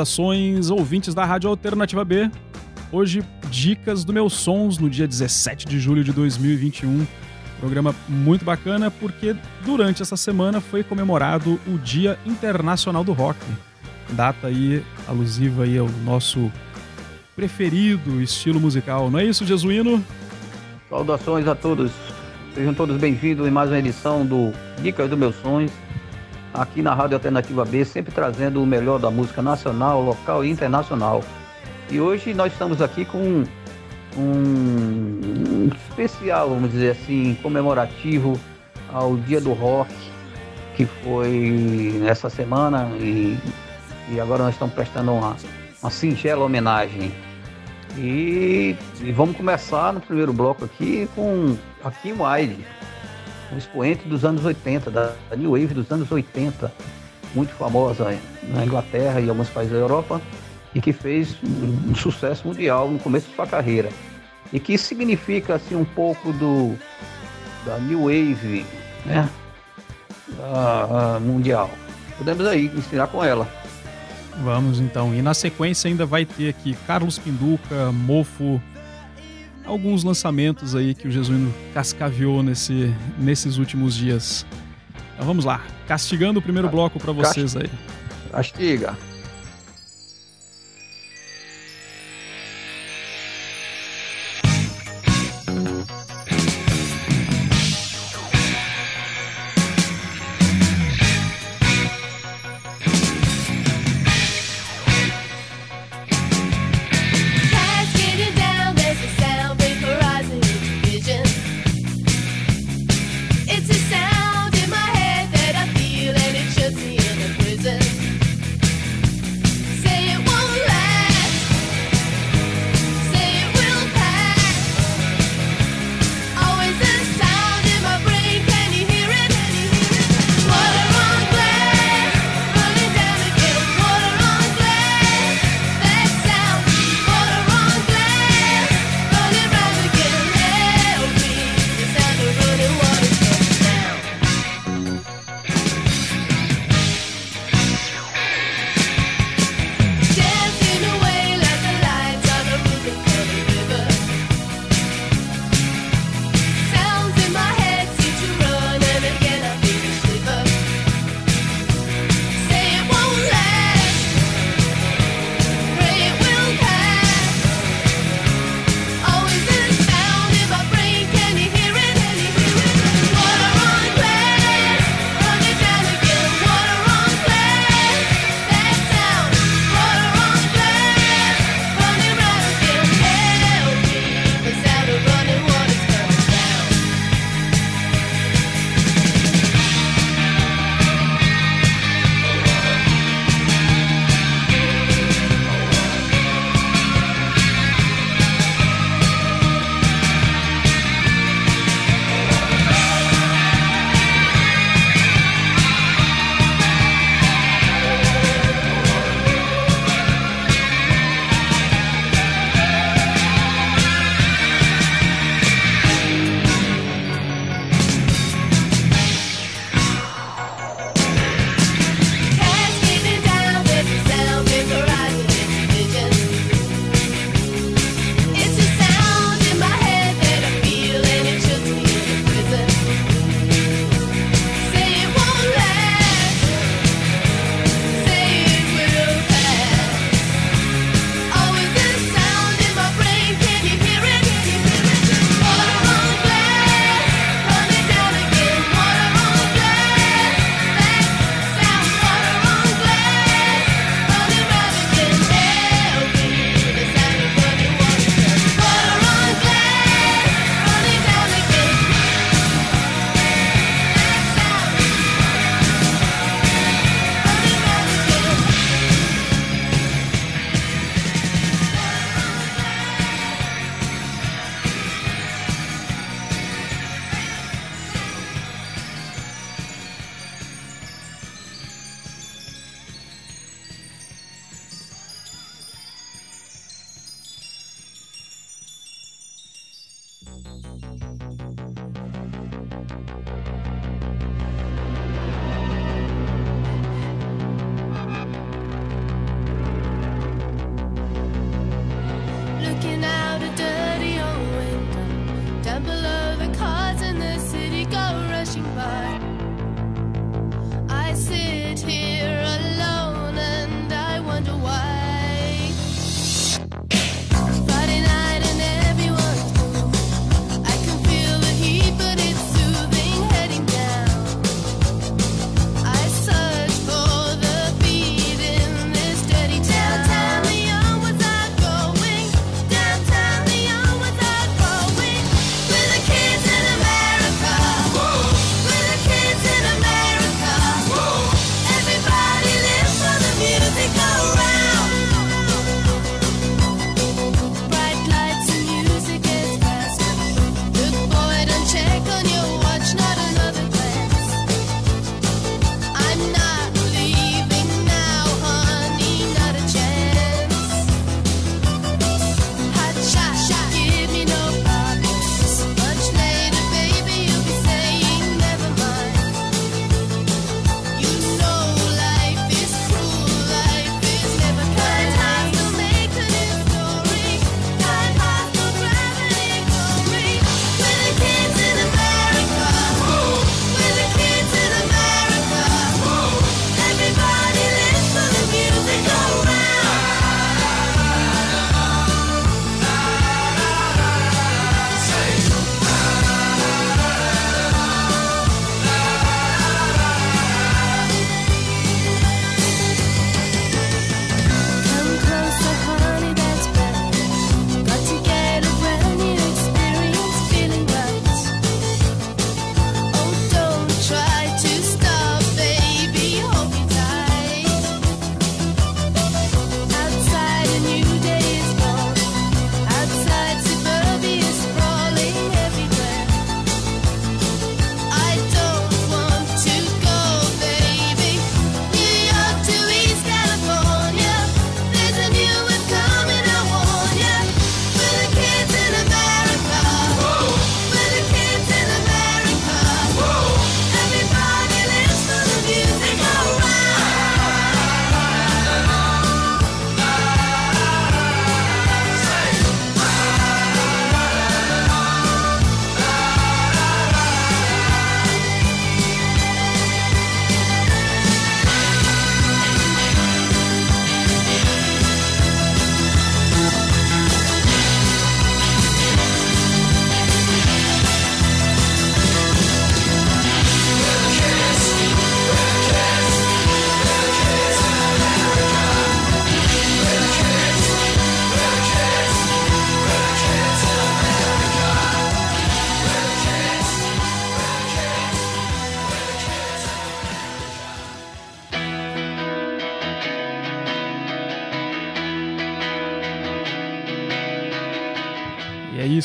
Saudações, ouvintes da Rádio Alternativa B. Hoje, dicas do meus sons no dia 17 de julho de 2021. Programa muito bacana porque durante essa semana foi comemorado o Dia Internacional do Rock. Data aí alusiva aí ao nosso preferido estilo musical. Não é isso, Jesuíno? Saudações a todos. Sejam todos bem-vindos em mais uma edição do Dicas dos Meus Sonhos aqui na Rádio Alternativa B, sempre trazendo o melhor da música nacional, local e internacional. E hoje nós estamos aqui com um, um especial, vamos dizer assim, comemorativo ao Dia do Rock, que foi nessa semana e, e agora nós estamos prestando uma, uma singela homenagem. E, e, vamos começar no primeiro bloco aqui com a Kim Wilde um expoente dos anos 80, da New Wave dos anos 80, muito famosa na Inglaterra e alguns países da Europa, e que fez um sucesso mundial no começo de sua carreira. E que significa assim um pouco do da New Wave, né? Mundial. Podemos aí ensinar com ela. Vamos então. E na sequência ainda vai ter aqui Carlos Pinduca, Mofo, alguns lançamentos aí que o Jesuíno cascaviou nesse, nesses últimos dias. Então vamos lá, castigando o primeiro bloco para vocês aí. Castiga.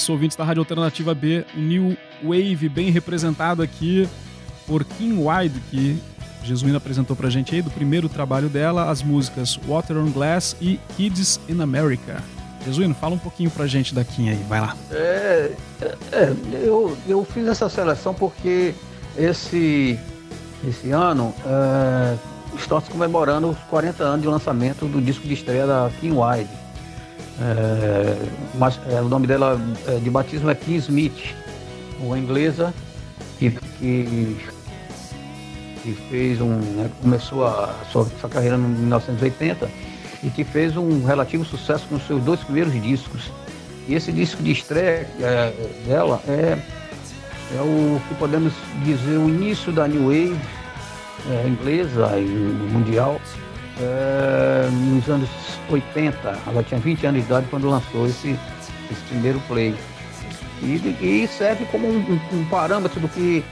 Isso, ouvintes da Rádio Alternativa B, New Wave bem representado aqui por Kim Wide, que Jesuína apresentou pra gente aí do primeiro trabalho dela, as músicas Water on Glass e Kids in America. Jesuíno, fala um pouquinho pra gente da Kim aí, vai lá. É, é, eu, eu fiz essa seleção porque esse, esse ano é, está se comemorando os 40 anos de lançamento do disco de estreia da Kim Wilde. É, mas, é, o nome dela é, de batismo é Kim Smith, uma inglesa que, que, que fez um. Né, começou a sua, sua carreira em 1980 e que fez um relativo sucesso com seus dois primeiros discos. E esse disco de estreia é, dela é, é o que podemos dizer o início da New Wave é, inglesa e mundial é, nos anos 80. Ela tinha 20 anos de idade quando lançou esse, esse primeiro play. E, e serve como um, um, parâmetro do que,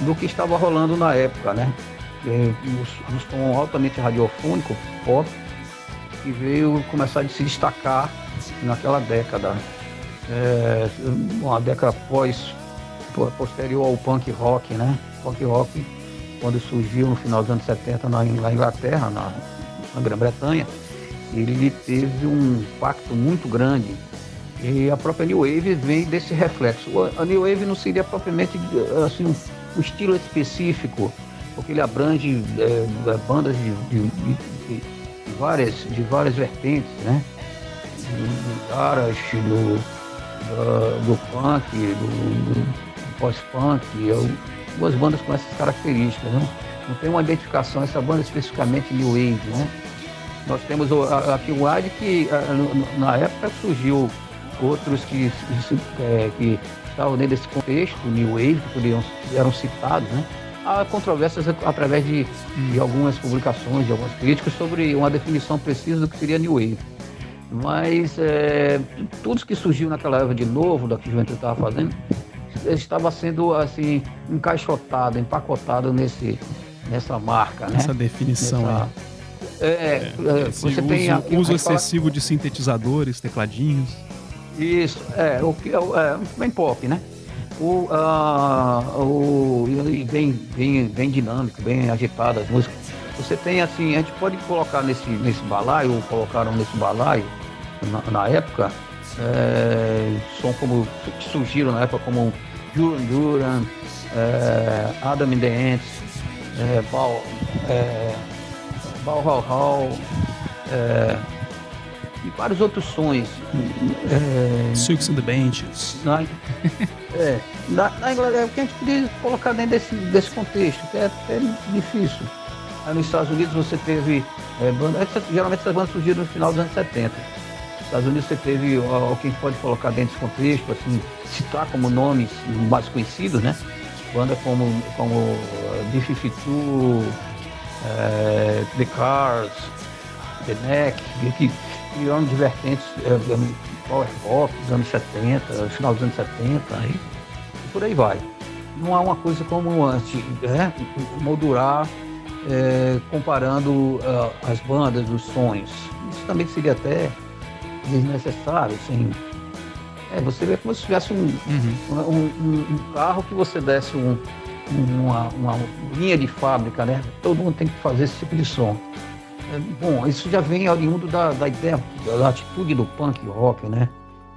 do que estava rolando na época, né? Um, um som altamente radiofônico, pop, que veio começar a se destacar naquela década. É, uma década pós, posterior ao punk rock, né? Punk rock, quando surgiu no final dos anos 70 na, na Inglaterra, na, na Grã-Bretanha, ele teve um impacto muito grande. E a própria New Wave vem desse reflexo. A New Wave não seria propriamente assim, um, estilo específico, porque ele abrange é, bandas de, de, de, de várias, de várias vertentes, né? Do caras, do, do, do punk, do, do pós-punk, duas bandas com essas características, né? Não tem uma identificação, essa banda especificamente New Wave, né? Nós temos a, a Wide que na época surgiu outros que, é, que estavam dentro desse contexto, New Wave, que poderiam, eram citados, né? há controvérsias através de, de, algumas publicações, de algumas críticas sobre uma definição precisa do que seria New Wave. Mas é, tudo que surgiu naquela época de novo, da que o Juventude estava fazendo, estava sendo assim encaixotado, empacotado nesse, nessa marca, né? Essa definição Nessa, é, é, é você uso, tem aqui, uso excessivo fala... de sintetizadores, tecladinhos. Isso, é, o que é, é bem pop, né? o, uh, o bem, bem, bem dinâmico, bem agitado as músicas. Você tem assim, a gente pode colocar nesse, nesse balaio, ou colocaram nesse balaio na, na época, é, som como que surgiram na época como Duran Duran, é, Adam in the Ants, é, é, Hall, é, e vários outros sons. É, Silks and the Benches. Na, é, na, na Inglaterra, que a gente podia colocar dentro desse, desse contexto, que é até difícil. Aí nos Estados Unidos você teve é, bandas, geralmente essas bandas surgiram no final dos anos 70. Nos Estados Unidos você teve alguém que pode colocar dentro desse contexto, assim, citar como nomes mais conhecidos, né? Bandas como, como uh, B-52, é, The Cars, The Neck, que criando de vertentes é, power pop dos anos 70, final dos anos 70, aí, e por aí vai. Não há uma coisa como antes, né? moldurar é, comparando uh, as bandas, os sons. Isso também seria até desnecessário, assim. É, você vê como se tivesse um, uhum. um, um, um, carro que você desse um, uma, uma linha de fábrica, né? Todo mundo tem que fazer esse tipo de som. É, bom, isso já vem oriundo da, da ideia, da atitude do punk rock, né?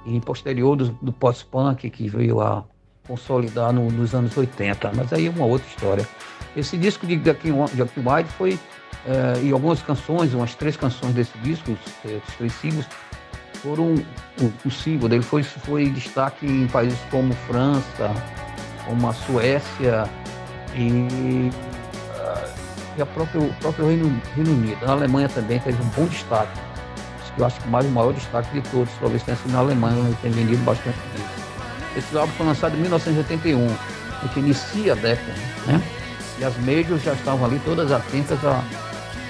E posterior do, do pós-punk que veio a consolidar no, nos anos 80, mas aí é uma outra história. Esse disco de Jack White foi, é, e algumas canções, umas três canções desse disco, os três singles, foram o, o símbolo dele foi, foi destaque em países como França, como a Suécia e e a própria, o próprio Reino, Reino Unido. Na Alemanha também teve um bom destaque. Eu acho que mais o maior destaque de todos, talvez tenha sido na Alemanha, onde tem vendido bastante Esse álbum foi lançado em 1981, o que inicia a década, né? E as majors já estavam ali todas atentas a,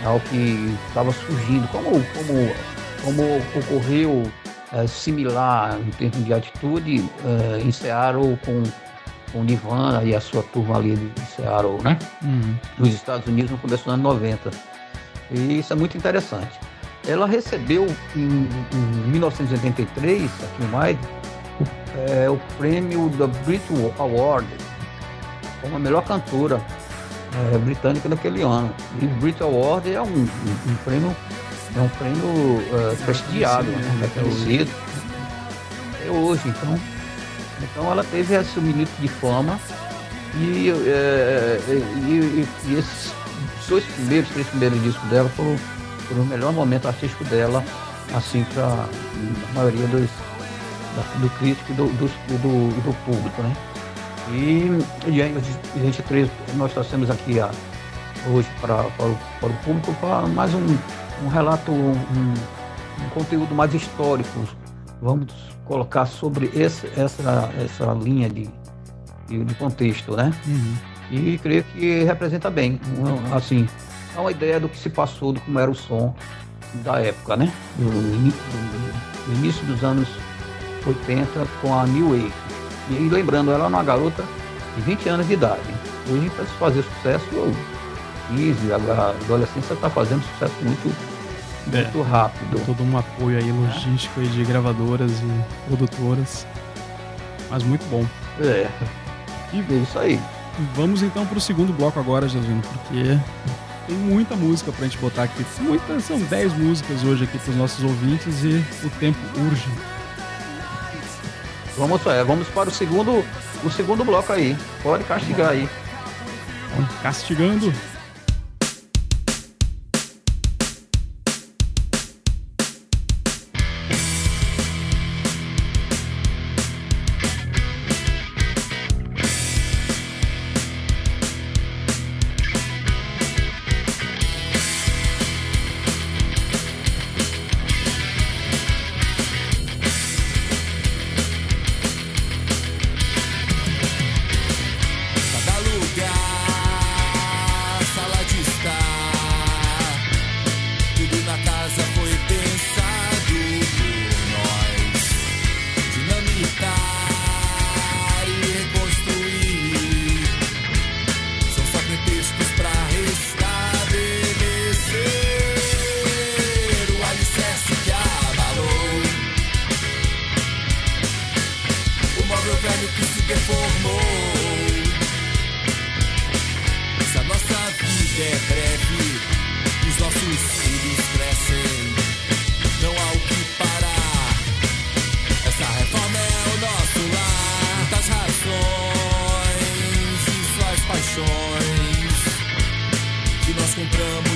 ao que estava surgindo, como, como, como ocorreu é, similar em termos de atitude é, em Seattle com com o Nirvana e a sua turma ali de Seattle, né? Uhum. Nos Estados Unidos no começo dos anos 90. E isso é muito interessante. Ela recebeu em, em 1983, aqui em o, é, o prêmio da Brit Award como a melhor cantora é, britânica daquele ano. E o Brit Award é um, um, um prêmio é um prêmio é, prestigiado, né? reconhecido. É hoje, então. Então ela teve esse minuto de fama e, é, e, e, e, esses dois primeiros, três primeiros discos dela foram, foram o melhor momento artístico dela, assim, para a maioria dos, do crítico e do, do, do, do público, né? E, e gente três, nós trouxemos aqui a, hoje para, para o público para mais um, um relato, um, um, conteúdo mais histórico. Vamos colocar sobre esse, essa, essa linha de, de, contexto, né? Uhum. E creio que representa bem, assim, é uma ideia do que se passou, do como era o som da época, né? Do, do, do início dos anos 80 com a New Wave. E lembrando, ela é uma garota de 20 anos de idade. Hoje, para se fazer sucesso, 15, a adolescência está fazendo sucesso muito, muito rápido. Todo um apoio aí logístico aí de gravadoras e produtoras. Mas muito bom. É. E é isso aí. Vamos então para o segundo bloco agora, Jasmine, porque tem muita música para a gente botar aqui. Muitas, são 10 músicas hoje aqui para os nossos ouvintes e o tempo urge. Vamos, é, vamos para o segundo, o segundo bloco aí. Pode castigar aí. Castigando. que se deformou. Se a nossa vida é breve, os nossos filhos crescem. Não há o que parar. Essa reforma é o nosso lar. Das razões e suas paixões que nós compramos.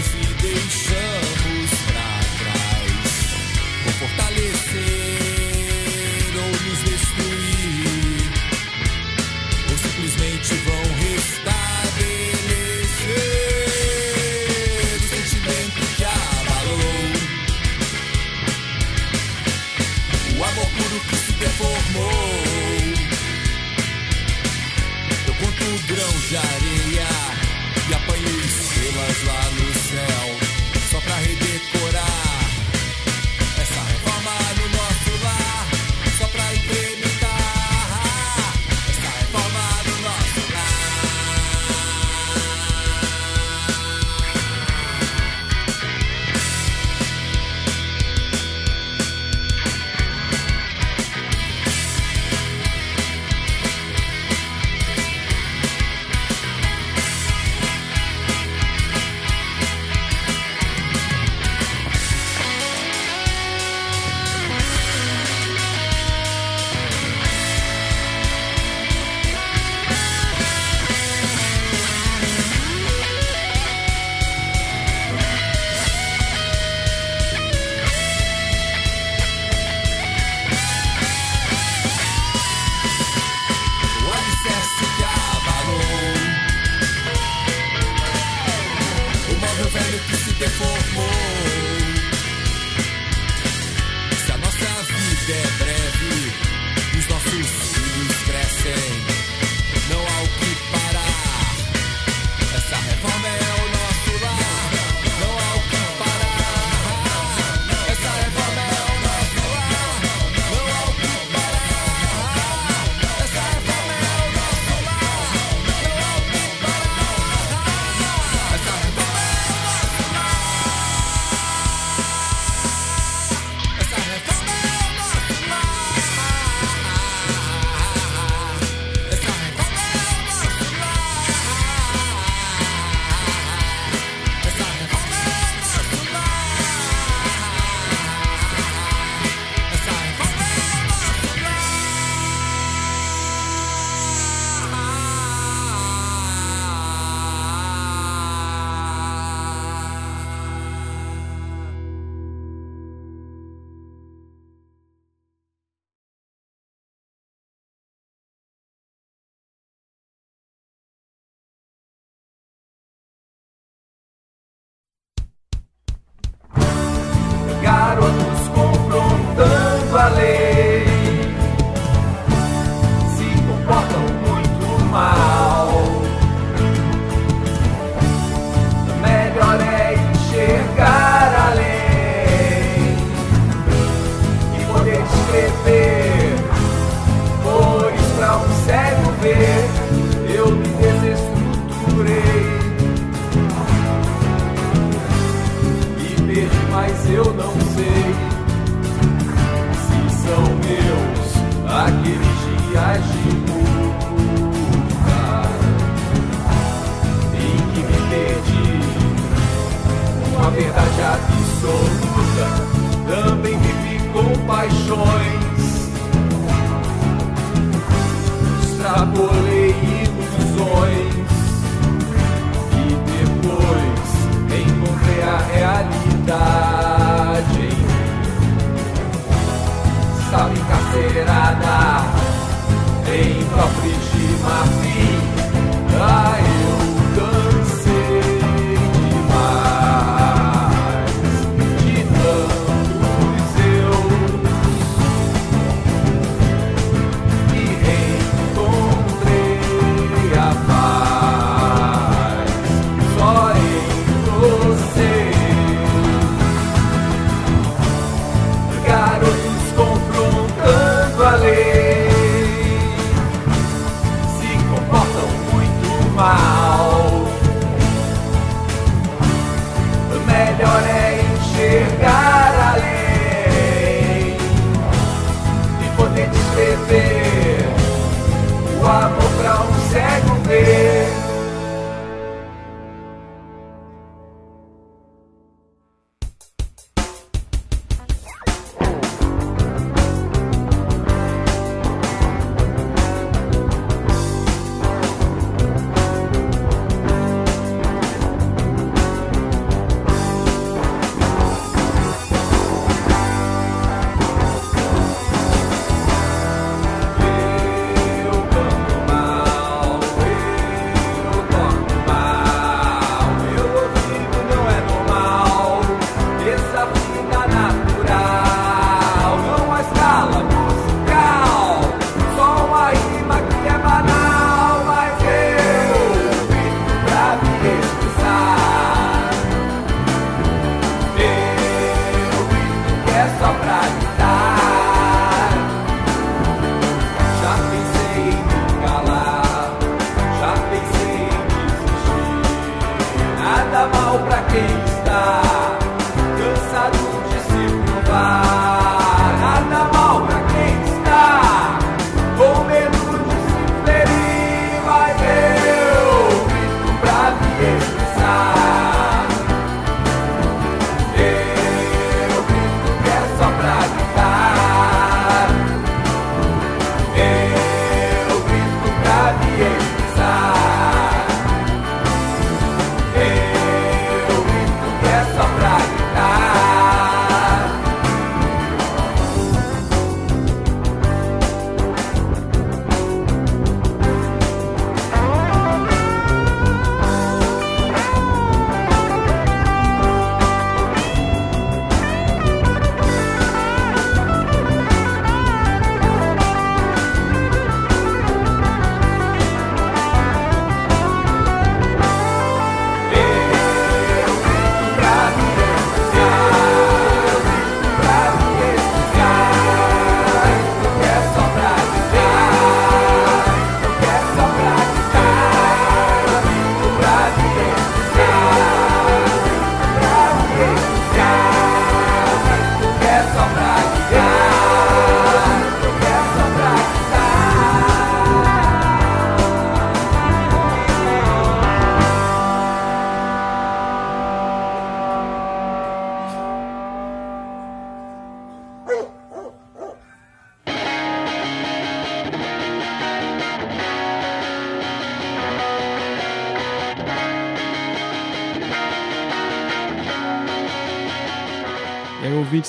pra.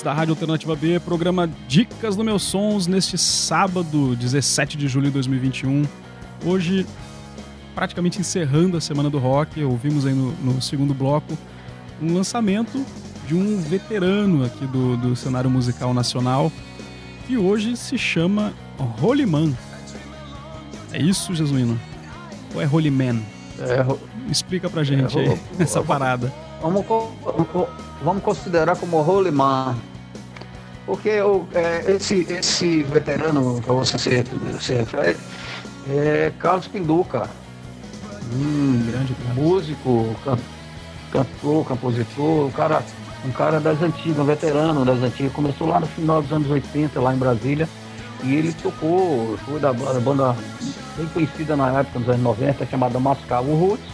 Ouvintes da Rádio Alternativa B, programa Dicas do Meus Sons neste sábado, 17 de julho de 2021. Hoje, praticamente encerrando a Semana do Rock, ouvimos aí no, no segundo bloco um lançamento de um veterano aqui do, do cenário musical nacional, que hoje se chama Holy Man. É isso, Jesuíno? Ou é Holy Man? É, Explica pra gente é, aí essa parada. Vamos, vamos considerar como Holy Man. Porque é, esse, esse veterano que você se, se refere é Carlos Pinduca. Hum, grande músico, can, cantor, compositor, um cara, um cara das antigas, um veterano das antigas. Começou lá no final dos anos 80, lá em Brasília. E ele tocou, foi da banda, banda bem conhecida na época, nos anos 90, chamada Mascavo Roots.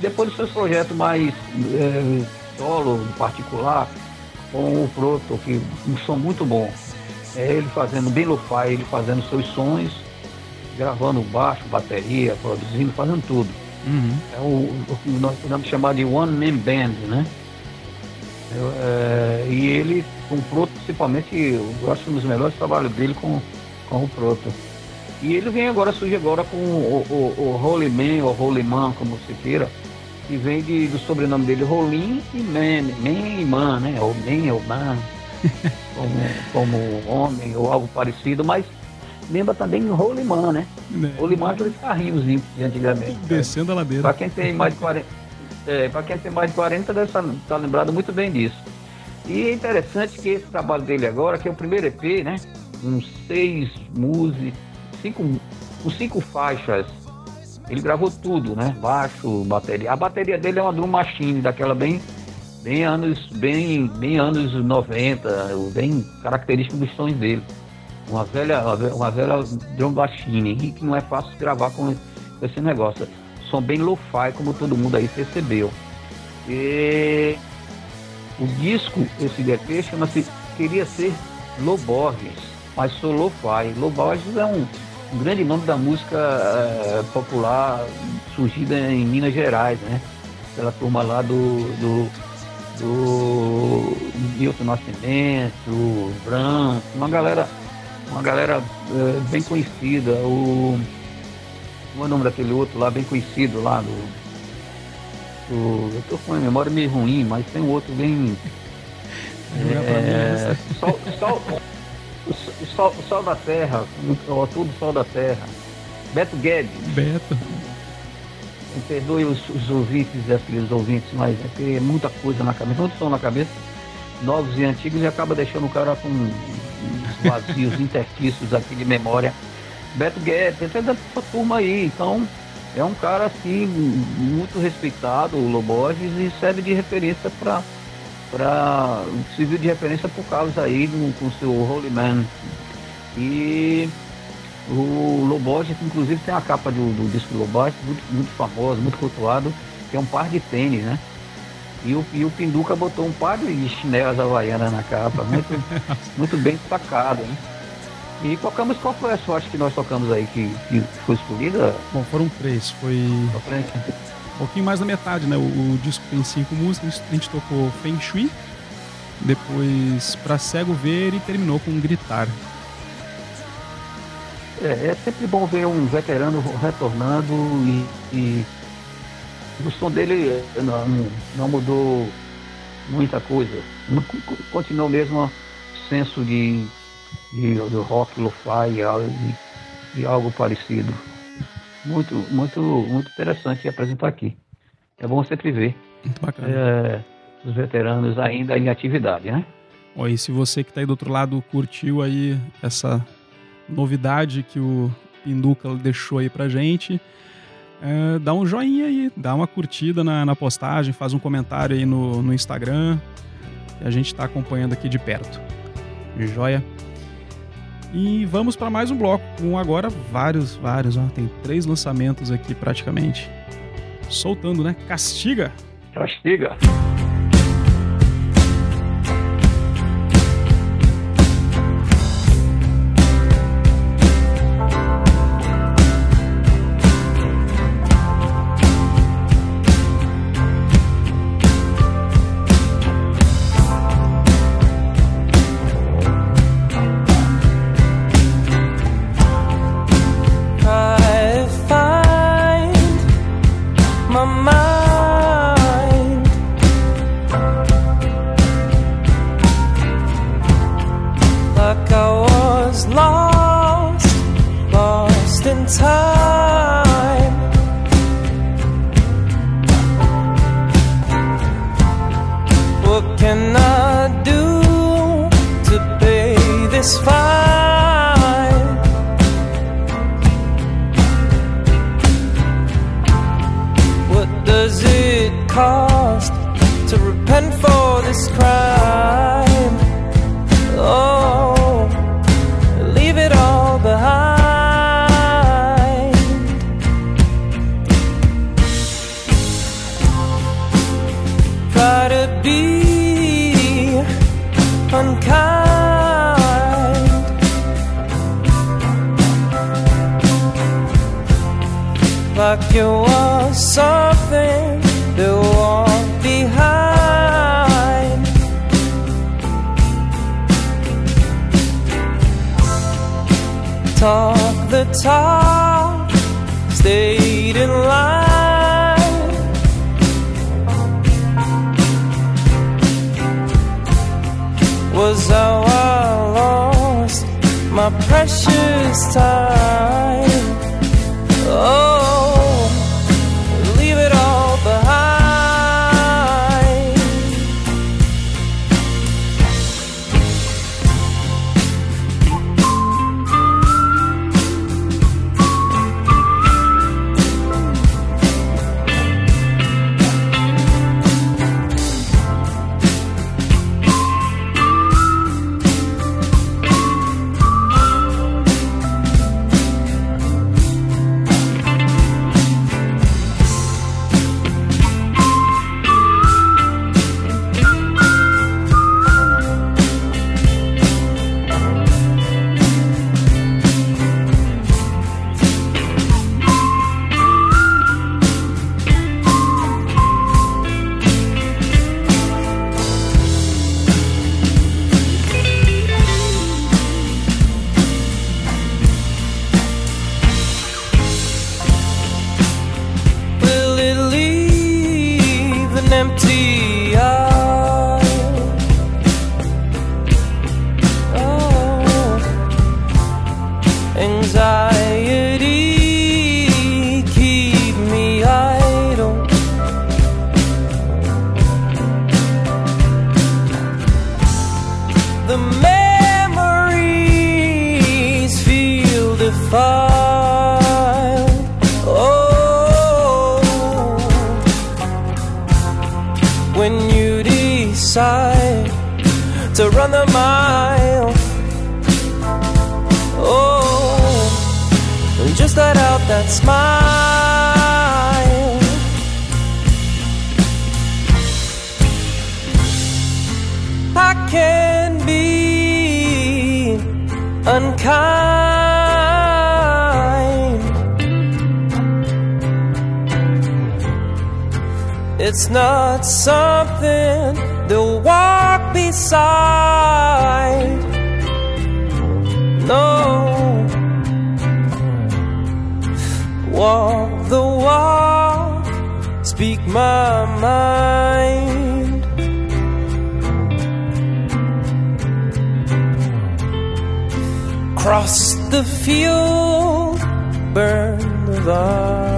Depois dos seus projetos mais é, solo, particular, com o Proto, que um som muito bom. É ele fazendo bem lo-fi, ele fazendo seus sons, gravando baixo, bateria, produzindo, fazendo tudo. Uhum. É o, o, que nós podemos chamar de One Man Band, né? É, e ele, com o Proto, principalmente, eu acho um dos melhores trabalhos dele com, com o Proto. E ele vem agora, surge agora com o, o, o Holy Man, ou Holy Man, como se queira, que vem de, do sobrenome dele, Rolim e Man, Man e Man, né? Ou Man ou Man, como, como homem ou algo parecido, mas lembra também Rolimã, né? É. Rolimã é aqueles carrinhos de antigamente. Descendo a ladeira. Para quem tem mais de 40, é, para quem tem mais de 40 deve estar tá lembrado muito bem disso. E é interessante que esse trabalho dele agora, que é o primeiro EP, né? Com seis músicas, cinco, com cinco faixas ele gravou tudo, né? Baixo, bateria. A bateria dele é uma drum machine, daquela bem, bem anos, bem, bem anos 90, bem característico dos sons dele. Uma velha, uma velha drum machine, que não é fácil gravar com esse negócio. Som bem lo-fi, como todo mundo aí percebeu. E o disco, esse DP, chama-se Queria Ser Loborges, mas sou lo-fi. Loborges é um um grande nome da música é, popular surgida em Minas Gerais, né? Pela turma lá do, do, do Milton Nascimento, Branco, uma galera, uma galera é, bem conhecida. O, como é o nome daquele outro lá, bem conhecido lá do. do eu tô com a memória meio ruim, mas tem um outro bem. É, sol, sol, o sol, o sol da Terra, o tudo Sol da Terra. Beto Guedes. Beto. Me perdoe os, os ouvintes e queridos ouvintes, mas é que é muita coisa na cabeça, muito som na cabeça, novos e antigos, e acaba deixando o cara com vazios, interstícios aqui de memória. Beto Guedes, esse é dessa turma aí, então é um cara assim, muito respeitado, o Loborges, e serve de referência para para serviu de referência por causa aí do, com o seu Holy Man. E o Loboge, inclusive tem a capa do, do disco do muito, muito famoso, muito cultuado, que é um par de tênis, né? E o, e o Pinduca botou um par de chinelas havaianas na capa, muito, muito bem destacado, né? E tocamos, qual foi a sorte que nós tocamos aí que, que foi escolhida? Bom, foram três, foi pouquinho mais da metade, né? O, o, disco tem cinco músicas, a gente tocou Feng Shui, depois Pra Cego Ver e terminou com Gritar. É, é sempre bom ver um veterano retornando e, e o som dele não, não mudou muita coisa. Continuou o mesmo senso de, de, de rock, lo-fi e, e algo parecido muito, muito, muito interessante apresentar aqui. É bom sempre ver. Muito bacana. É, os veteranos ainda em atividade, né? Ó, e se você que está aí do outro lado curtiu aí essa novidade que o Pinduca deixou aí pra gente, é, dá um joinha aí, dá uma curtida na, na postagem, faz um comentário aí no, no Instagram, a gente está acompanhando aqui de perto. Joia? E vamos para mais um bloco, com agora vários, vários, ó, tem três lançamentos aqui praticamente. Soltando, né? Castiga! Castiga! was how I lost my precious time. It's not something to walk beside. No, walk the walk, speak my mind. Cross the field, burn the vine.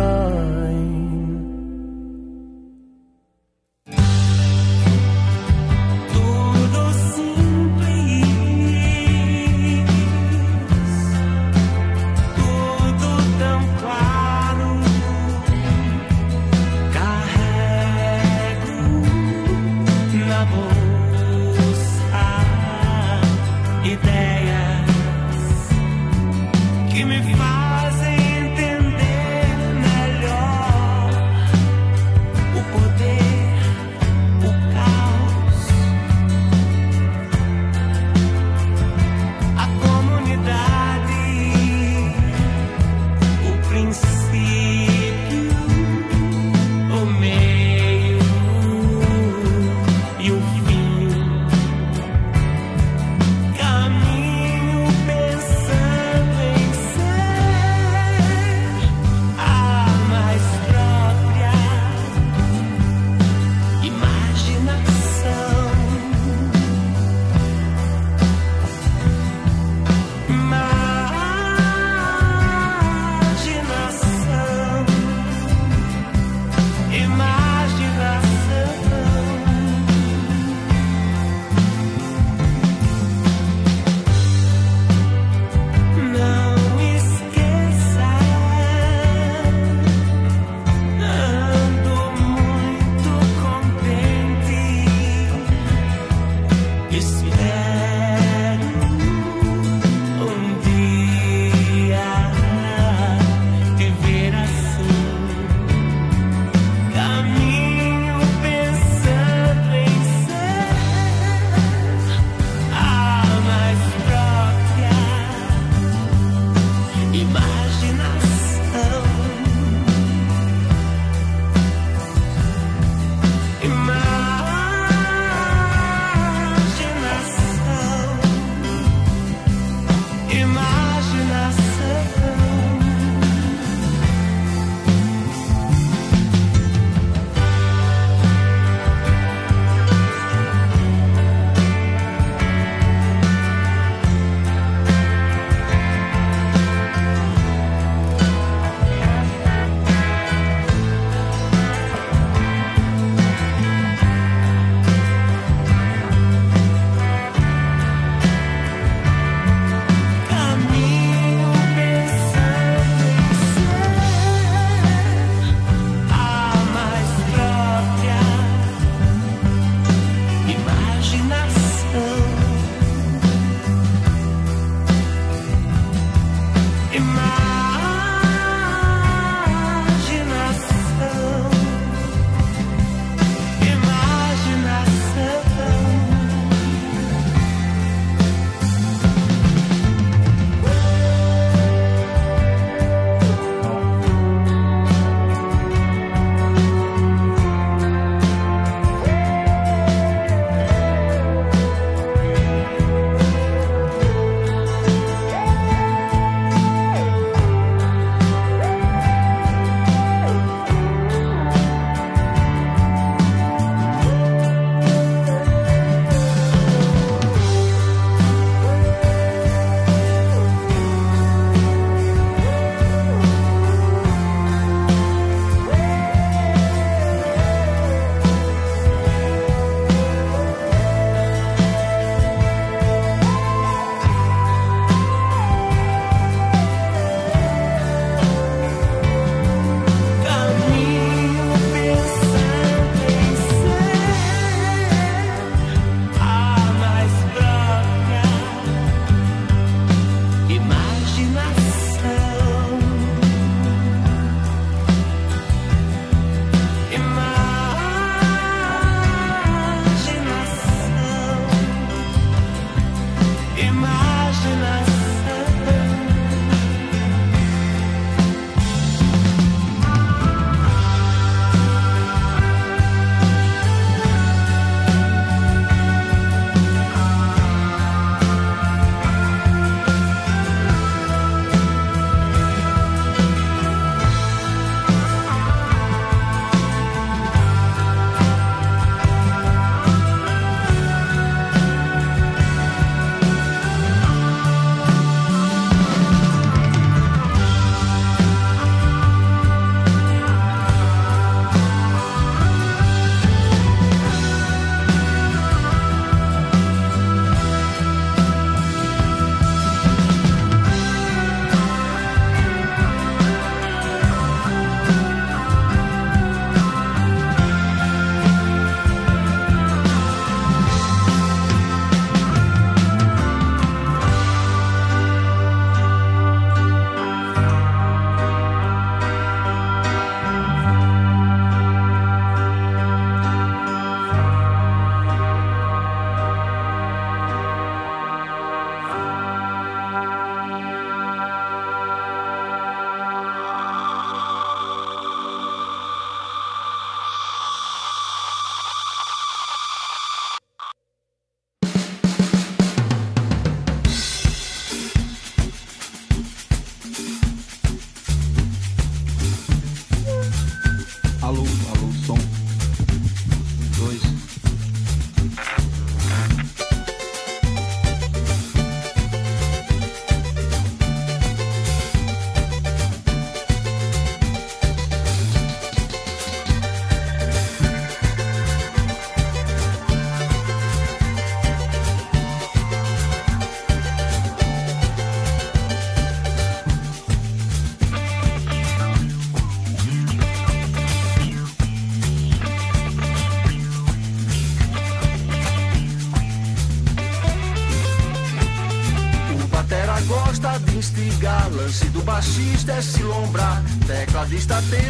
Baixista é Silombra, tecladista tem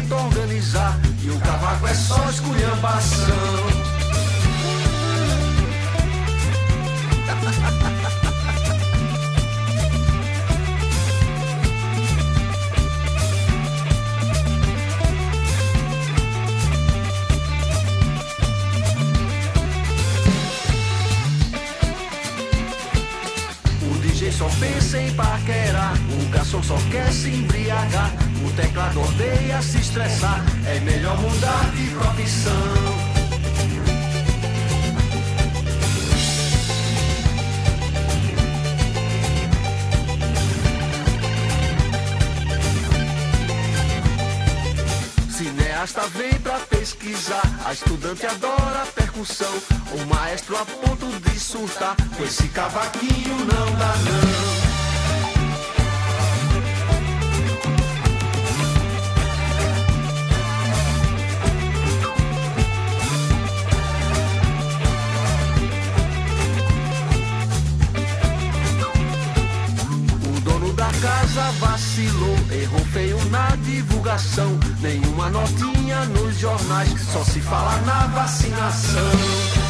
uma notinha nos jornais, só se fala na vacinação.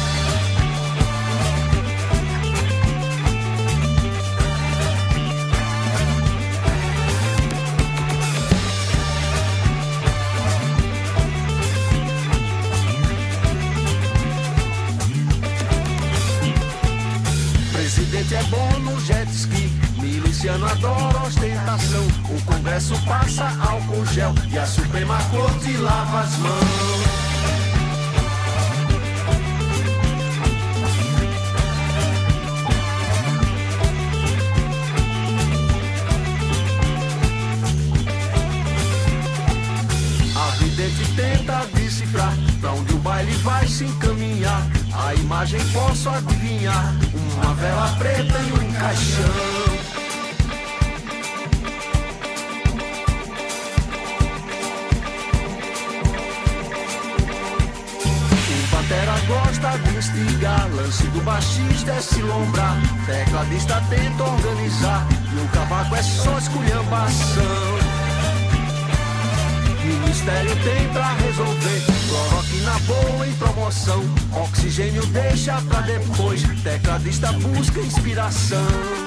excesso passa álcool gel e a Suprema Corte lava as mãos. É tenta decifrar pra onde o baile vai se encaminhar. A imagem posso adivinhar: uma vela preta e um caixão. vista instigar, lance do baixista é se lombrar, tecladista tenta organizar, no cavaco é só esculhambação. Ministério tem pra resolver, cloroquina boa em promoção, oxigênio deixa pra depois, tecladista busca inspiração.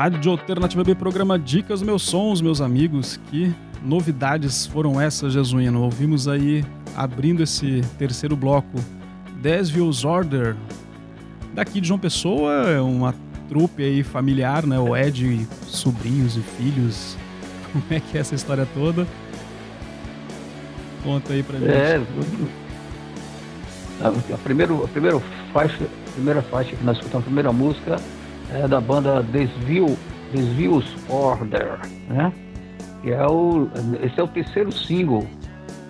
Rádio Alternativa B, programa Dicas Meus Sons, meus amigos. Que novidades foram essas, Jesuíno? Ouvimos aí, abrindo esse terceiro bloco, Desville's Order. Daqui de João Pessoa, é uma trupe aí familiar, né? O Ed, e sobrinhos e filhos. Como é que é essa história toda? Conta aí pra gente. É, a, primeiro, a primeira faixa, a primeira faixa que nós escutamos, a primeira música é da banda Desvio, Desvios Order, né? Que é o, esse é o terceiro single.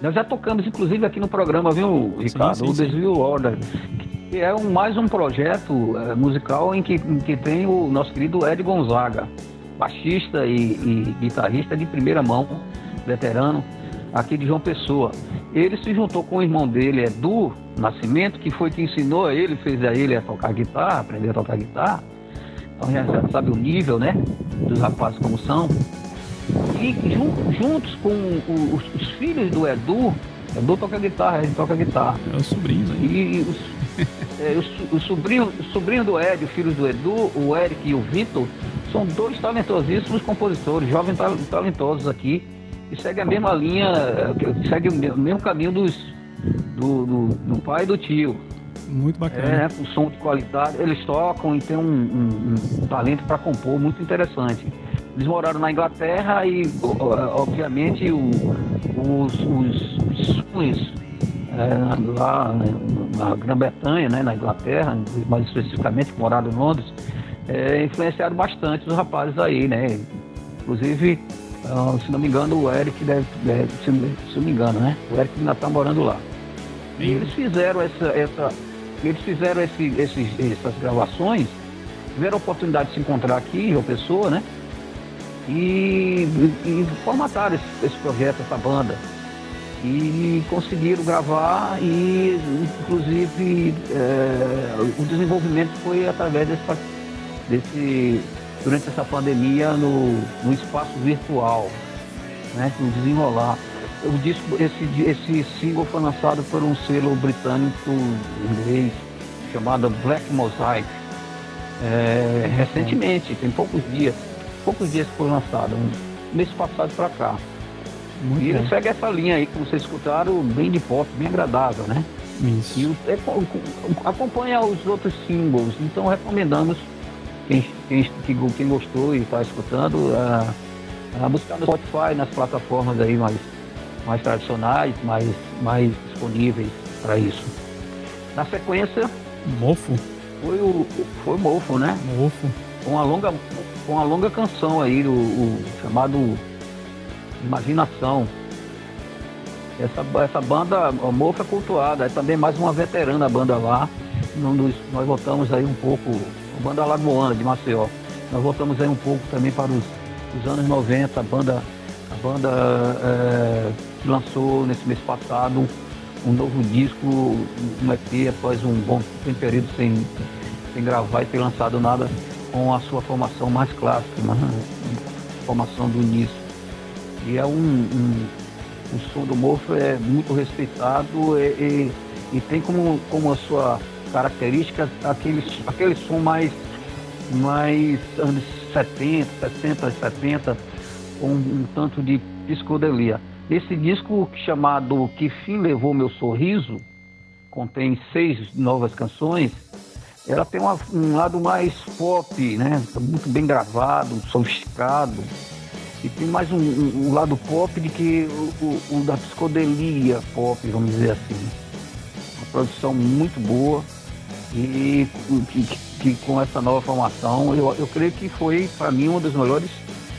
Nós já tocamos, inclusive, aqui no programa, viu, Ricardo? sim, o sim. Desvio Order. Que é um, mais um projeto eh, musical em que, em que tem o nosso querido Ed Gonzaga, baixista e, e guitarrista de primeira mão, veterano, aqui de João Pessoa. Ele se juntou com o irmão dele, Edu Nascimento, que foi que ensinou a ele, fez a ele a tocar guitarra, aprender a tocar guitarra. Então já, já sabe o nível, né? Dos rapazes como são. E jun- juntos com o- os, os filhos do Edu, Edu toca guitarra, ele toca guitarra. É os sobrinhos aí. E os, é, os, so- os sobrinhos, o sobrinho do Ed, os filhos do Edu, o Eric e o Vitor, são dois talentosíssimos compositores, jovens tal- talentosos aqui, e seguem a mesma linha, o me- o mesmo caminho dos, do, do, do pai e do tio. Muito É, bacana. né, com som de qualidade, eles tocam e tem um, um- um talento para compor muito interessante. Eles moraram na Inglaterra e, obviamente, o- os, os, os é, lá na Grã-Bretanha, né, na Inglaterra, mais especificamente, que moraram em Londres, é, influenciaram bastante os rapazes aí, né? Inclusive, ah, se não me engano, o Eric deve, deve se, se não me engano, né? O Eric ainda está morando lá. E eles fizeram essa, essa eles fizeram esse, esses, essas gravações, tiveram a oportunidade de se encontrar aqui João Pessoa, né? E, e formataram esse, esse projeto, essa banda. E conseguiram gravar e inclusive é, o desenvolvimento foi através desse, desse durante essa pandemia no, no espaço virtual, né? No desenrolar. O disco, esse, esse single foi lançado por um selo britânico inglês chamado Black Mosaic. É, recentemente, tem poucos dias, poucos dias que foi lançado, um mês passado para cá. Muito E ele segue essa linha aí, como vocês escutaram, bem de pop, bem agradável, né? Isso. E é, co- co- acompanha os outros singles, então recomendamos quem, quem, que quem gostou e está escutando a, a buscar no Spotify, nas plataformas aí mais, mais tradicionais, mais, mais disponíveis para isso. Na sequência Mofo. foi o foi Mofo, né? Mofo. Com uma longa, com uma longa canção aí, o, o chamado Imaginação. Essa, essa banda, a Mofa é cultuada, é também mais uma veterana banda lá. Nos- nós voltamos aí um pouco, a banda Lagoana de Maceió. Nós voltamos aí um pouco também para os, os anos 90, a banda, a banda é, lançou nesse mês passado um novo disco, um EP após um bom período sem, sem gravar e ter lançado nada com a sua formação mais clássica, uma formação do início. E é um, um o som do Mofo é muito respeitado e, e- e tem como, como a sua característica aquele, aquele som mais, mais anos 70, 60, 70, com um tanto de psicodelia. Esse disco chamado Que Fim Levou Meu Sorriso, contém seis novas canções, ela tem uma- um lado mais pop, né? Muito bem gravado, sofisticado. E tem mais um, um- um lado pop de que o, o- o da psicodelia pop, vamos dizer assim. Uma produção muito boa e que- que com essa nova formação, eu, eu creio que foi, para mim, uma das melhores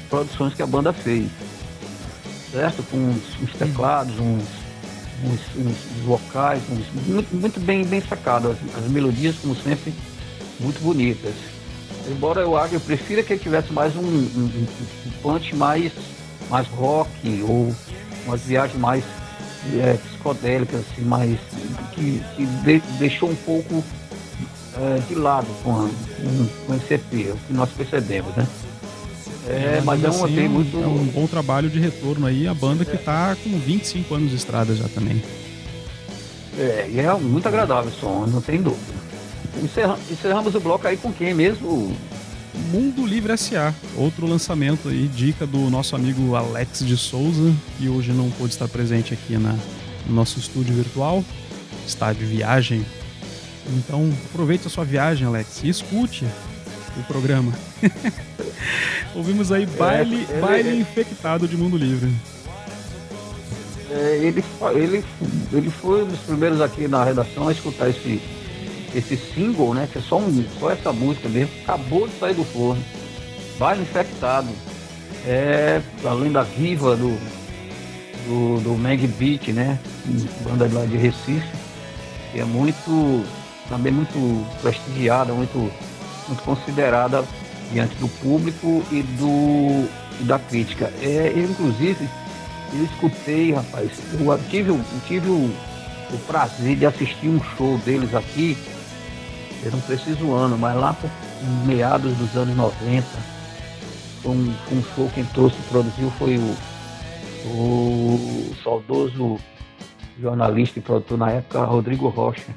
produções que a banda fez. Certo? Com uns, uns teclados, uns, uns- uns vocais, uns- muito, muito bem, bem sacado. As, as melodias, como sempre, muito bonitas. Embora eu acho, eu prefira que ele tivesse mais um, um, um- punch mais, mais rock ou umas viagens mais é, psicodélicas, assim, mais, que, que de- deixou um pouco é, de lado com, a, com, com esse EP, o que nós percebemos, né? É, mas é um assim, EP muito. é um bom trabalho de retorno aí. A banda que tá com 25 anos de estrada já também. É, e é muito agradável o som, não tem dúvida. Encerra- encerramos o bloco aí com quem mesmo, Mundo Livre SA, outro lançamento aí, dica do nosso amigo Alex de Souza, que hoje não pôde estar presente aqui na, no nosso estúdio virtual, está de viagem. Então aproveite a sua viagem, Alex, e escute o programa. Ouvimos aí Baile, ele- Baile Infectado de Mundo Livre. É, ele, ele, ele foi um dos primeiros aqui na redação a escutar esse, esse single, né? Que é só, um, só essa música mesmo. Acabou de sair do forno. Baile Infectado. É, além da viva do, do, do Mag Beat, né? Banda lá de Recife. Que é muito, também muito prestigiada, muito, muito considerada diante do público e, do, e da crítica. É, eu, inclusive, eu escutei, rapaz, eu tive, eu tive o, o prazer de assistir um show deles aqui, eu não preciso o ano, mas lá por meados dos anos 90, foi um, um show quem trouxe e produziu foi o, o saudoso jornalista e produtor na época, Rodrigo Rocha,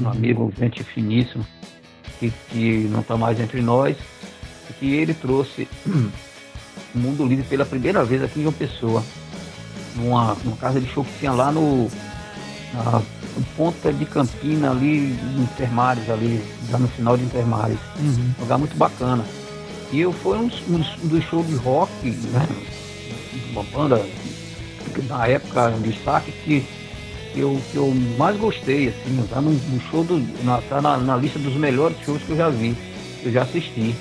um amigo, gente finíssimo, que, que não está mais entre nós, e que ele trouxe o Mundo Livre pela primeira vez aqui em João Pessoa, numa, numa casa de show que tinha lá no na ponta de Campina, ali em Intermares, ali, já no final de Intermares. Uhum. Um lugar muito bacana. E eu fui um, dos- um dos- shows de rock, né? Uma banda na época um destaque que eu, que eu mais gostei, assim, tá no, no show do. Na, tá na, na lista dos melhores shows que eu já vi, que eu já assisti,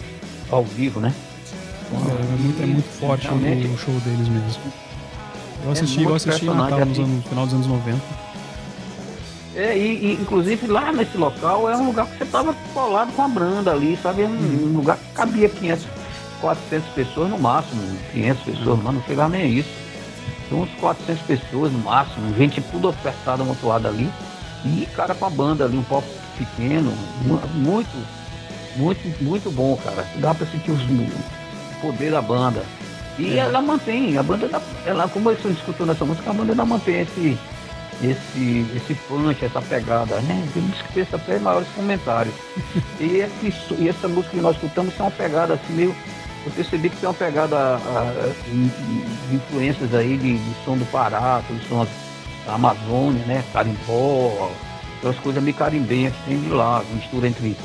ao vivo, né? É, é muito, é muito forte o, o show deles mesmo. Eu assisti, muito eu assisti Natal, nos anos, no final dos anos 90. É, e, e, inclusive lá nesse local é um lugar que você tava colado com a branda ali, sabe? É um, um lugar que cabia 500, 400 pessoas no máximo, 500 pessoas, mas não chegava nem isso. Uns 400 pessoas no máximo, gente tudo apertada, amontoada ali. E cara com a banda ali, um pouco pequeno, mu- muito, muito, muito bom, cara. Dá pra sentir os- o poder da banda. E ela mantém, a banda, ela, como eu estou escutando essa música, a banda ainda mantém esse, esse, esse punch, essa pegada, né? Tem uns que pensa até maiores comentários. e, esse, e essa música que nós escutamos tem uma pegada assim meio. Eu percebi que tem uma pegada ah, de influências aí de, de som do Pará, aqueles sons da Amazônia, né? Carimbó, aquelas coisas meio carimbenhas que tem de lá, mistura entre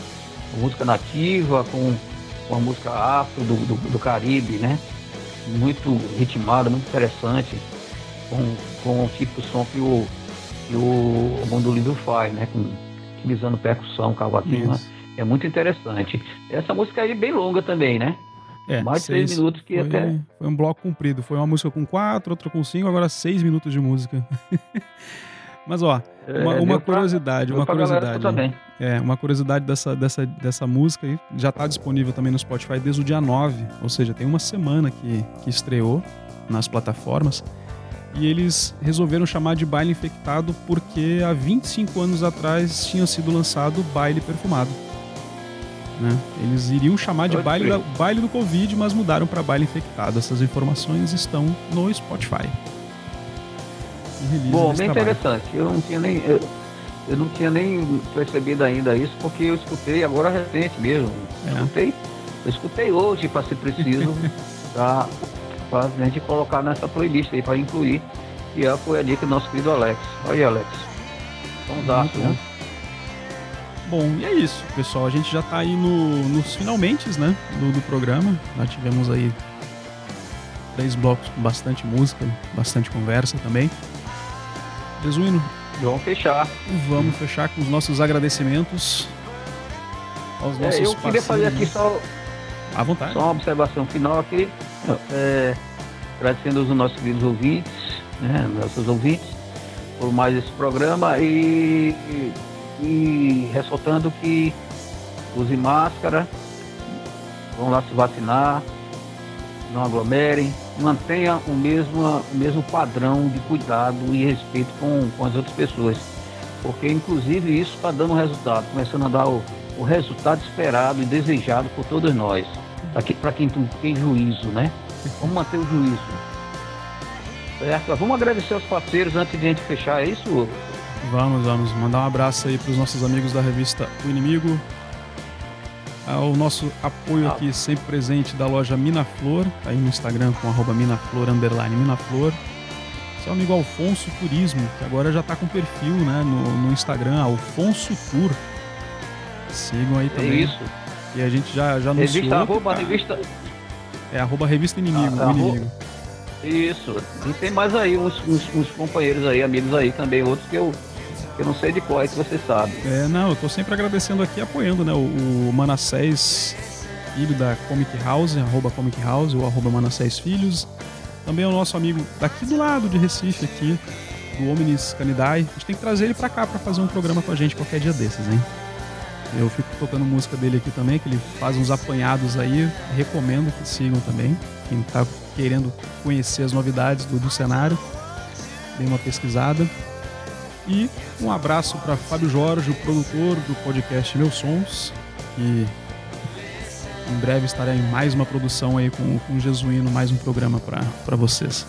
a música nativa com, com a música afro do, do, do Caribe, né? Muito ritmada, muito interessante, com, com o tipo de som que o, que o Livre faz, né? Com, utilizando percussão, cavaquinho, né? É muito interessante. Essa música aí é bem longa também, né? É, Mais de seis minutos que foi, até- Foi um bloco comprido. Foi uma música com quatro, outra com cinco, agora seis minutos de música. Mas ó, uma, É, uma pra- curiosidade, uma pra galera curiosidade. bem. É, uma curiosidade dessa, dessa, dessa música aí, já tá disponível também no Spotify desde o dia 9, ou seja, tem uma semana que, que estreou nas plataformas. E eles resolveram chamar de Baile Infectado porque há 25 anos atrás tinha sido lançado Baile Perfumado. Né? Eles iriam chamar de baile, da- baile do Covid, mas mudaram para Baile Infectado. Essas informações estão no Spotify. Bom, bem trabalho. interessante. Eu não tinha nem. Eu, eu não tinha nem percebido ainda isso, porque eu escutei agora recente mesmo. É. Escutei, eu escutei hoje, para ser preciso, para a gente colocar nessa playlist aí, para incluir. E foi a dica do nosso querido Alex. Olha aí, Alex. Vamos dar, né? Bom, e é isso, pessoal. A gente já tá aí no, nos finalmente, né, do, do programa. Já tivemos aí três blocos com bastante música, bastante conversa também. Jesuíno, Vamos fechar. vamos fechar com os nossos agradecimentos aos É, nossos eu queria fazer aqui só, À vontade. Só uma observação final aqui, é, agradecendo aos nossos queridos ouvintes, né, nossos ouvintes, por mais esse programa e, e, ressaltando que use máscara, vão lá se vacinar, não aglomerem, mantenha o mesmo, o mesmo padrão de cuidado e respeito com, com as outras pessoas. Porque inclusive isso está dando resultado, começando a dar o, o resultado esperado e desejado por todos nós. Para quem tem juízo, né? Vamos manter o juízo. Certo? Vamos agradecer aos parceiros antes de a gente fechar, é isso? Vamos, vamos. Mandar um abraço aí pros nossos amigos da revista O Inimigo. ao nosso apoio aqui sempre presente da loja Minaflor, tá aí no Instagram com arroba Minaflor, underline Minaflor. Seu amigo Alfonso Turismo, que agora já tá com perfil né, no, no Instagram, Alfonso Tour. Sigam aí É também. isso. E a gente já, já anunciou. Revista arroba, tá- revista. É arroba revista inimigo, Ah, arro- inimigo. Isso. E tem mais aí uns, uns- uns companheiros aí, amigos aí também, outros que eu, eu não sei de qual é que você sabe. É, não, eu tô sempre agradecendo aqui, apoiando, né? O, o Manassés, filho da Comic House, arroba Comic House, ou arroba Manassés Filhos. Também é o nosso amigo daqui do lado de Recife, aqui, do Omnis Canidae. A gente tem que trazer ele pra cá pra fazer um programa com a gente qualquer dia desses, hein? Eu fico tocando música dele aqui também, que ele faz uns apanhados aí. Recomendo que sigam também. Quem tá querendo conhecer as novidades do, do cenário, dê uma pesquisada. E um abraço para Fábio Jorge, o produtor do podcast Meus Sons, que em breve estará em mais uma produção aí com, com o Jesuíno, mais um programa para vocês.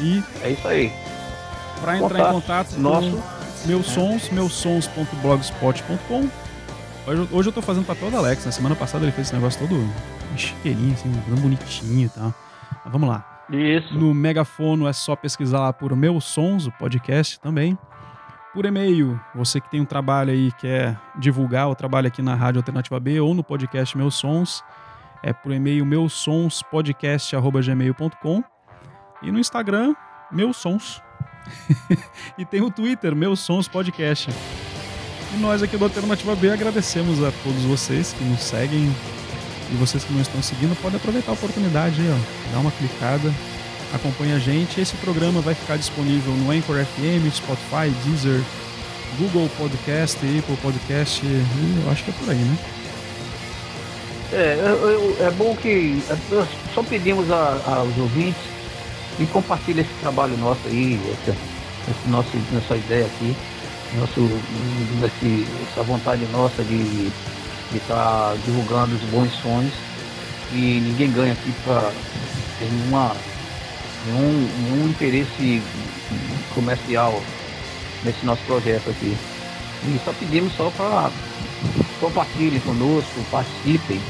E É isso aí. para entrar em Contato nosso. com meus sons, meussons.blogspot.com. Hoje, hoje eu tô fazendo papel da Alex, na semana passada ele fez esse negócio todo chiqueirinho, assim, bonitinho e tal. Mas vamos lá. Isso. No Megafono é só pesquisar lá por Meus Sons, o podcast também. Por e-mail, você que tem um trabalho aí quer divulgar o trabalho aqui na Rádio Alternativa B ou no podcast Meus Sons, é por e-mail meusonspodcast.gmail.com e no Instagram, Meus Sons. e tem o Twitter, Meus Sons Podcast. E nós aqui do Alternativa B agradecemos a todos vocês que nos seguem e vocês que não estão seguindo, podem aproveitar a oportunidade aí, ó. Dá uma clicada, acompanha a gente. Esse programa vai ficar disponível no Anchor FM, Spotify, Deezer, Google Podcast, Apple Podcast. e Eu acho que é por aí, né? É, eu- eu- é bom que nós só pedimos a- aos ouvintes que compartilhem esse trabalho nosso aí, essa, nosso, nossa ideia aqui, nosso, essa vontade nossa de estar divulgando os bons sons e ninguém ganha aqui para nenhuma, nenhum, nenhum interesse comercial nesse nosso projeto aqui. E só pedimos só para compartilhem conosco, participem,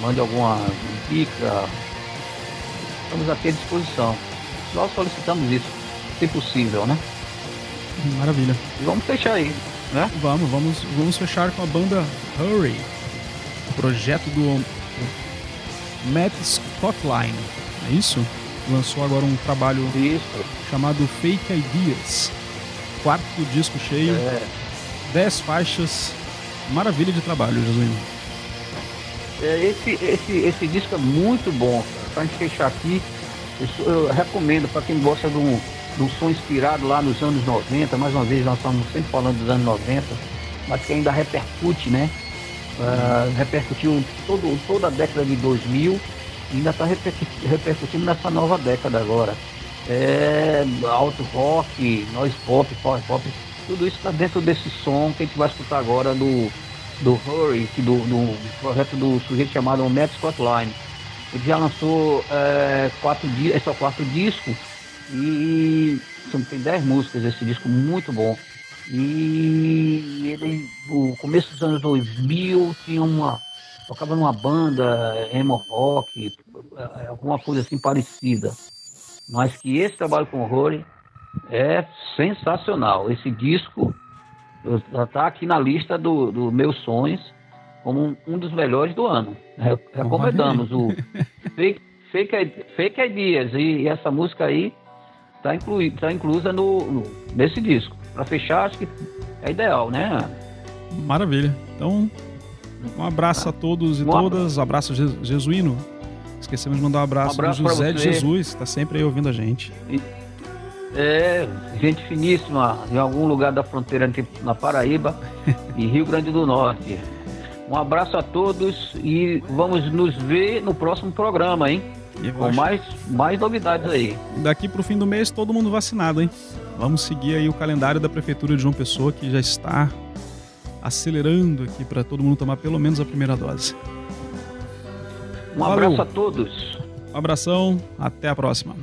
mande alguma dica. Estamos aqui à disposição. Nós solicitamos isso, se possível, né? Maravilha. E vamos fechar aí, né? Vamos, vamos, vamos fechar com a banda Hurry, projeto do Matt Scottline, é isso? Lançou agora um trabalho Isso. chamado Fake Ideas. Quarto disco cheio, É, 10 faixas. Maravilha de trabalho, Jesuíno. é, esse, esse, esse disco é muito bom, cara. Pra gente fechar aqui, eu, eu recomendo para quem gosta de um, de um som inspirado lá nos anos 90, mais uma vez nós estamos sempre falando dos anos 90, mas que ainda repercute, né? Ah, repercutiu todo, toda a década de 2000 e ainda está repercutindo nessa nova década agora. É, alto rock, noise pop, power pop, tudo isso está dentro desse som que a gente vai escutar agora do, do Hurry, do, do projeto do sujeito chamado Matt Scottline. Ele já lançou é, quatro é o quarto disco e são- tem dez músicas esse disco muito bom. E ele, no começo dos anos 2000, tinha uma. tocava numa banda, emo rock, eh, alguma coisa assim parecida. Mas que esse trabalho com o Rory é sensacional. Esse disco está aqui na lista do, do meus sonhos como um, um dos melhores do ano. Re- Recomendamos o Fake, Fake, Fake Ideas e, e essa música aí está inclui, tá inclusa no, no- nesse disco. Para fechar, acho que é ideal, né? Maravilha. Então, um abraço a todos e Um todas. Abraço Je- Jesuíno. Esquecemos de mandar um abraço, Um abraço do José de. Jesus, que está sempre aí ouvindo a gente. É, gente finíssima, em algum lugar da fronteira na Paraíba e Rio Grande do Norte. Um abraço a todos e vamos nos ver no próximo programa, hein? E Com mais, mais novidades aí. Daqui pro fim do mês, todo mundo vacinado, hein? Vamos seguir aí o calendário da Prefeitura de João Pessoa, que já está acelerando aqui para todo mundo tomar pelo menos a primeira dose. Um Valeu. abraço a todos. Um abração, até a próxima.